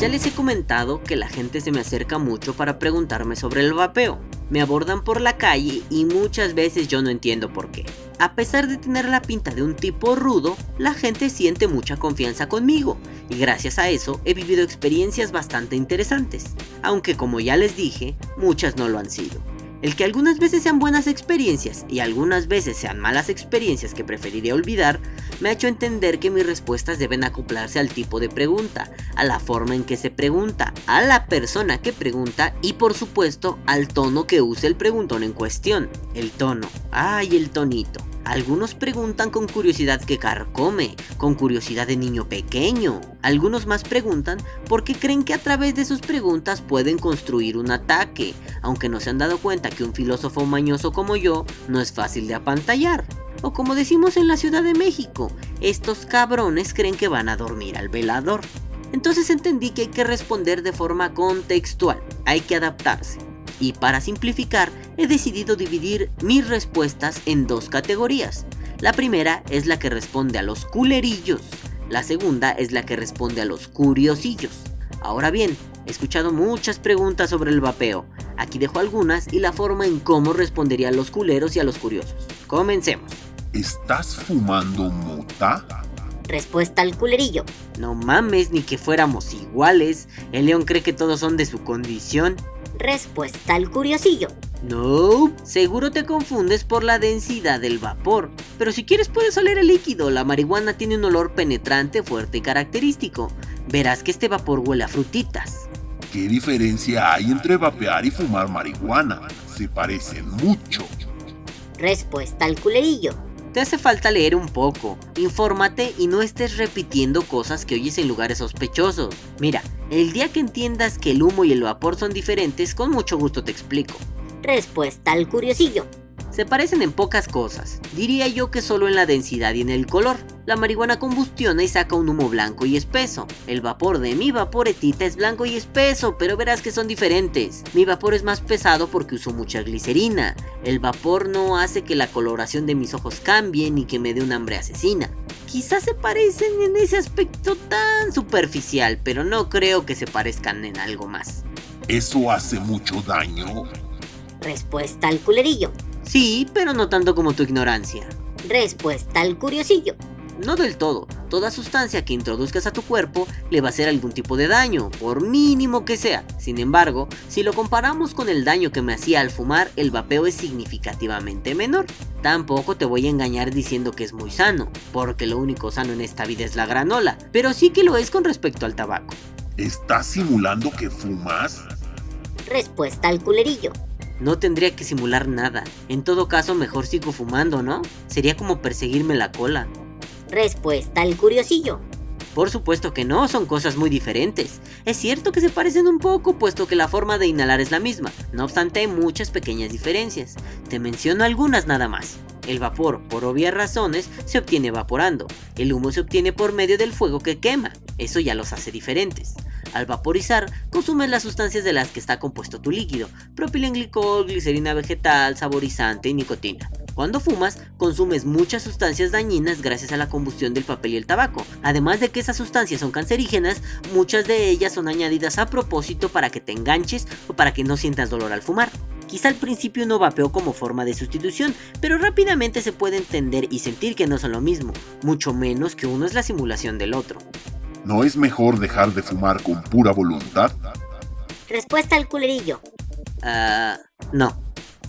Ya les he comentado que la gente se me acerca mucho para preguntarme sobre el vapeo. Me abordan por la calle y muchas veces yo no entiendo por qué. A pesar de tener la pinta de un tipo rudo, la gente siente mucha confianza conmigo y gracias a eso he vivido experiencias bastante interesantes, aunque como ya les dije, muchas no lo han sido. El que algunas veces sean buenas experiencias y algunas veces sean malas experiencias que preferiría olvidar, me ha hecho entender que mis respuestas deben acoplarse al tipo de pregunta, a la forma en que se pregunta, a la persona que pregunta y por supuesto al tono que use el preguntón en cuestión. El tono. Ay, el tonito. Algunos preguntan con curiosidad que carcome, con curiosidad de niño pequeño. Algunos más preguntan porque creen que a través de sus preguntas pueden construir un ataque, aunque no se han dado cuenta que un filósofo mañoso como yo no es fácil de apantallar. O como decimos en la Ciudad de México, estos cabrones creen que van a dormir al velador. Entonces entendí que hay que responder de forma contextual, hay que adaptarse y para simplificar he decidido dividir mis respuestas en dos categorías. La primera es la que responde a los culerillos, la segunda es la que responde a los curiosillos. Ahora bien, he escuchado muchas preguntas sobre el vapeo, aquí dejo algunas y la forma en cómo respondería a los culeros y a los curiosos. Comencemos. ¿Estás fumando mota? Respuesta al culerillo. No mames, ni que fuéramos iguales. El león cree que todos son de su condición. Respuesta al curiosillo. No, seguro te confundes por la densidad del vapor. Pero si quieres puedes oler el líquido, la marihuana tiene un olor penetrante, fuerte y característico. Verás que este vapor huele a frutitas. ¿Qué diferencia hay entre vapear y fumar marihuana? Se parecen mucho. Respuesta al culerillo. Te hace falta leer un poco, infórmate y no estés repitiendo cosas que oyes en lugares sospechosos. Mira, el día que entiendas que el humo y el vapor son diferentes, con mucho gusto te explico. Respuesta al curiosillo. Se parecen en pocas cosas, diría yo que solo en la densidad y en el color. La marihuana combustiona y saca un humo blanco y espeso. El vapor de mi vaporetita es blanco y espeso, pero verás que son diferentes. Mi vapor es más pesado porque uso mucha glicerina. El vapor no hace que la coloración de mis ojos cambie ni que me dé un hambre asesina. Quizás se parecen en ese aspecto tan superficial, pero no creo que se parezcan en algo más. ¿Eso hace mucho daño? Respuesta al culerillo. Sí, pero no tanto como tu ignorancia. Respuesta al curiosillo. No del todo, toda sustancia que introduzcas a tu cuerpo le va a hacer algún tipo de daño, por mínimo que sea. Sin embargo, si lo comparamos con el daño que me hacía al fumar, el vapeo es significativamente menor. Tampoco te voy a engañar diciendo que es muy sano, porque lo único sano en esta vida es la granola, pero sí que lo es con respecto al tabaco. ¿Estás simulando que fumas? Respuesta al culerillo. No tendría que simular nada. En todo caso, mejor sigo fumando, ¿no? Sería como perseguirme la cola. Respuesta al curiosillo. Por supuesto que no, son cosas muy diferentes. Es cierto que se parecen un poco, puesto que la forma de inhalar es la misma. No obstante, hay muchas pequeñas diferencias. Te menciono algunas nada más. El vapor, por obvias razones, se obtiene evaporando. El humo se obtiene por medio del fuego que quema. Eso ya los hace diferentes. Al vaporizar, consumes las sustancias de las que está compuesto tu líquido, propilenglicol, glicerina vegetal, saborizante y nicotina. Cuando fumas, consumes muchas sustancias dañinas gracias a la combustión del papel y el tabaco. Además de que esas sustancias son cancerígenas, muchas de ellas son añadidas a propósito para que te enganches o para que no sientas dolor al fumar. Quizá al principio no vapeó como forma de sustitución, pero rápidamente se puede entender y sentir que no son lo mismo, mucho menos que uno es la simulación del otro. ¿No es mejor dejar de fumar con pura voluntad? Respuesta al culerillo. Ah, no.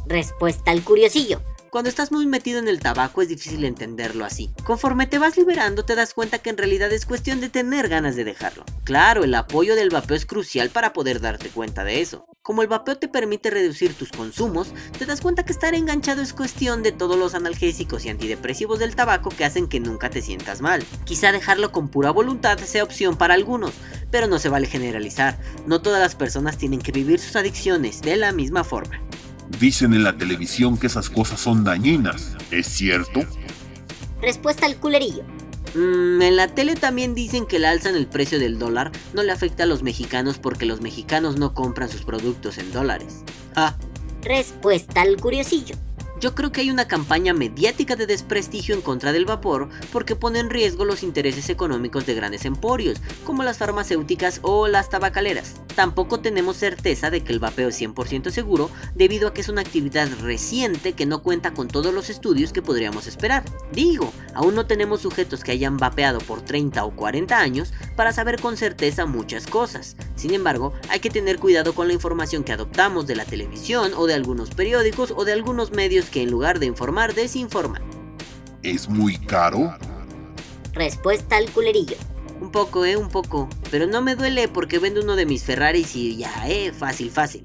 Respuesta al curiosillo. Cuando estás muy metido en el tabaco es difícil entenderlo así. Conforme te vas liberando te das cuenta que en realidad es cuestión de tener ganas de dejarlo. Claro, el apoyo del vapeo es crucial para poder darte cuenta de eso. Como el vapeo te permite reducir tus consumos, te das cuenta que estar enganchado es cuestión de todos los analgésicos y antidepresivos del tabaco que hacen que nunca te sientas mal. Quizá dejarlo con pura voluntad sea opción para algunos, pero no se vale generalizar. No todas las personas tienen que vivir sus adicciones de la misma forma. Dicen en la televisión que esas cosas son dañinas. ¿Es cierto? Respuesta al culerillo. Mm, en la tele también dicen que el alza en el precio del dólar no le afecta a los mexicanos porque los mexicanos no compran sus productos en dólares. Ah. Respuesta al curiosillo. Yo creo que hay una campaña mediática de desprestigio en contra del vapor porque pone en riesgo los intereses económicos de grandes emporios, como las farmacéuticas o las tabacaleras. Tampoco tenemos certeza de que el vapeo es 100% seguro debido a que es una actividad reciente que no cuenta con todos los estudios que podríamos esperar. Digo, aún no tenemos sujetos que hayan vapeado por 30 o 40 años para saber con certeza muchas cosas. Sin embargo, hay que tener cuidado con la información que adoptamos de la televisión o de algunos periódicos o de algunos medios que en lugar de informar desinforman. ¿Es muy caro? Respuesta al culerillo. Un poco, eh, un poco. Pero no me duele porque vendo uno de mis Ferraris y ya, eh, fácil, fácil.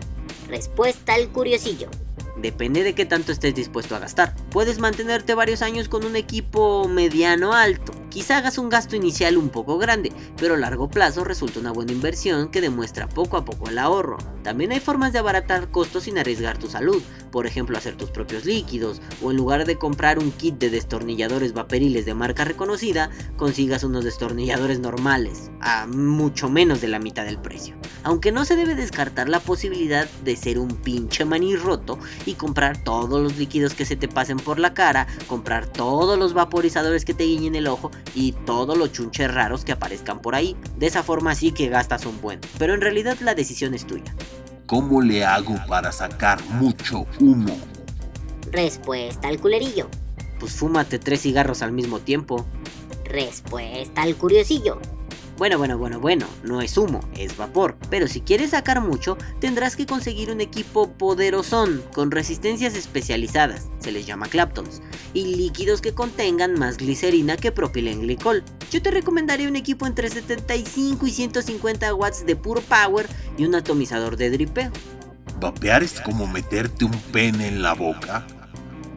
Respuesta al curiosillo. Depende de qué tanto estés dispuesto a gastar. Puedes mantenerte varios años con un equipo mediano alto. Quizá hagas un gasto inicial un poco grande, pero a largo plazo resulta una buena inversión que demuestra poco a poco el ahorro. También hay formas de abaratar costos sin arriesgar tu salud, por ejemplo hacer tus propios líquidos, o en lugar de comprar un kit de destornilladores vaporiles de marca reconocida, consigas unos destornilladores normales, a mucho menos de la mitad del precio. Aunque no se debe descartar la posibilidad de ser un pinche maní roto y comprar todos los líquidos que se te pasen por la cara, comprar todos los vaporizadores que te guiñen el ojo y todos los chunches raros que aparezcan por ahí. De esa forma sí que gastas un buen, pero en realidad la decisión es tuya. ¿Cómo le hago para sacar mucho humo? Respuesta al culerillo. Pues fúmate tres cigarros al mismo tiempo. Respuesta al curiosillo. Bueno, bueno, bueno, bueno, no es humo, es vapor. Pero si quieres sacar mucho, tendrás que conseguir un equipo poderosón, con resistencias especializadas, se les llama Claptons, y líquidos que contengan más glicerina que propilenglicol. Yo te recomendaría un equipo entre 75 y 150 watts de puro power y un atomizador de dripeo. ¿Vapear es como meterte un pene en la boca?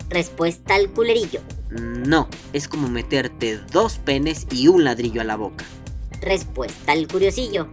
Respuesta al culerillo. No, es como meterte dos penes y un ladrillo a la boca. Respuesta al curiosillo.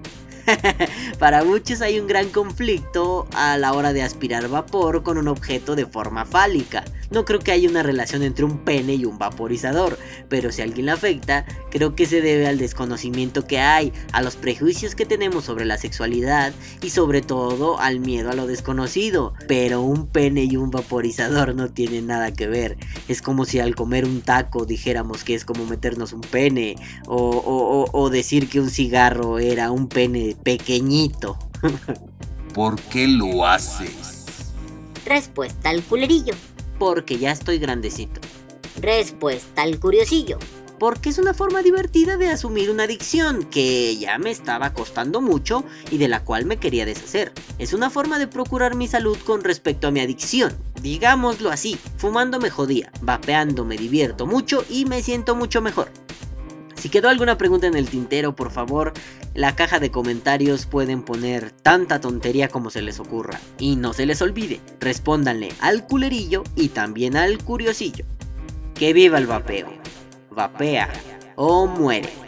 Para muchos hay un gran conflicto a la hora de aspirar vapor con un objeto de forma fálica. No creo que haya una relación entre un pene y un vaporizador, pero si alguien le afecta, creo que se debe al desconocimiento que hay, a los prejuicios que tenemos sobre la sexualidad y sobre todo al miedo a lo desconocido. Pero un pene y un vaporizador no tienen nada que ver. Es como si al comer un taco dijéramos que es como meternos un pene o, o, o decir que un cigarro era un pene pequeñito. ¿Por qué lo haces? Respuesta al culerillo. Porque ya estoy grandecito. Respuesta al curiosillo. Porque es una forma divertida de asumir una adicción que ya me estaba costando mucho y de la cual me quería deshacer. Es una forma de procurar mi salud con respecto a mi adicción. Digámoslo así, fumando me jodía, vapeando me divierto mucho y me siento mucho mejor. Si quedó alguna pregunta en el tintero, por favor, la caja de comentarios pueden poner tanta tontería como se les ocurra. Y no se les olvide, respóndanle al culerillo y también al curiosillo. Que viva el vapeo. Vapea o muere.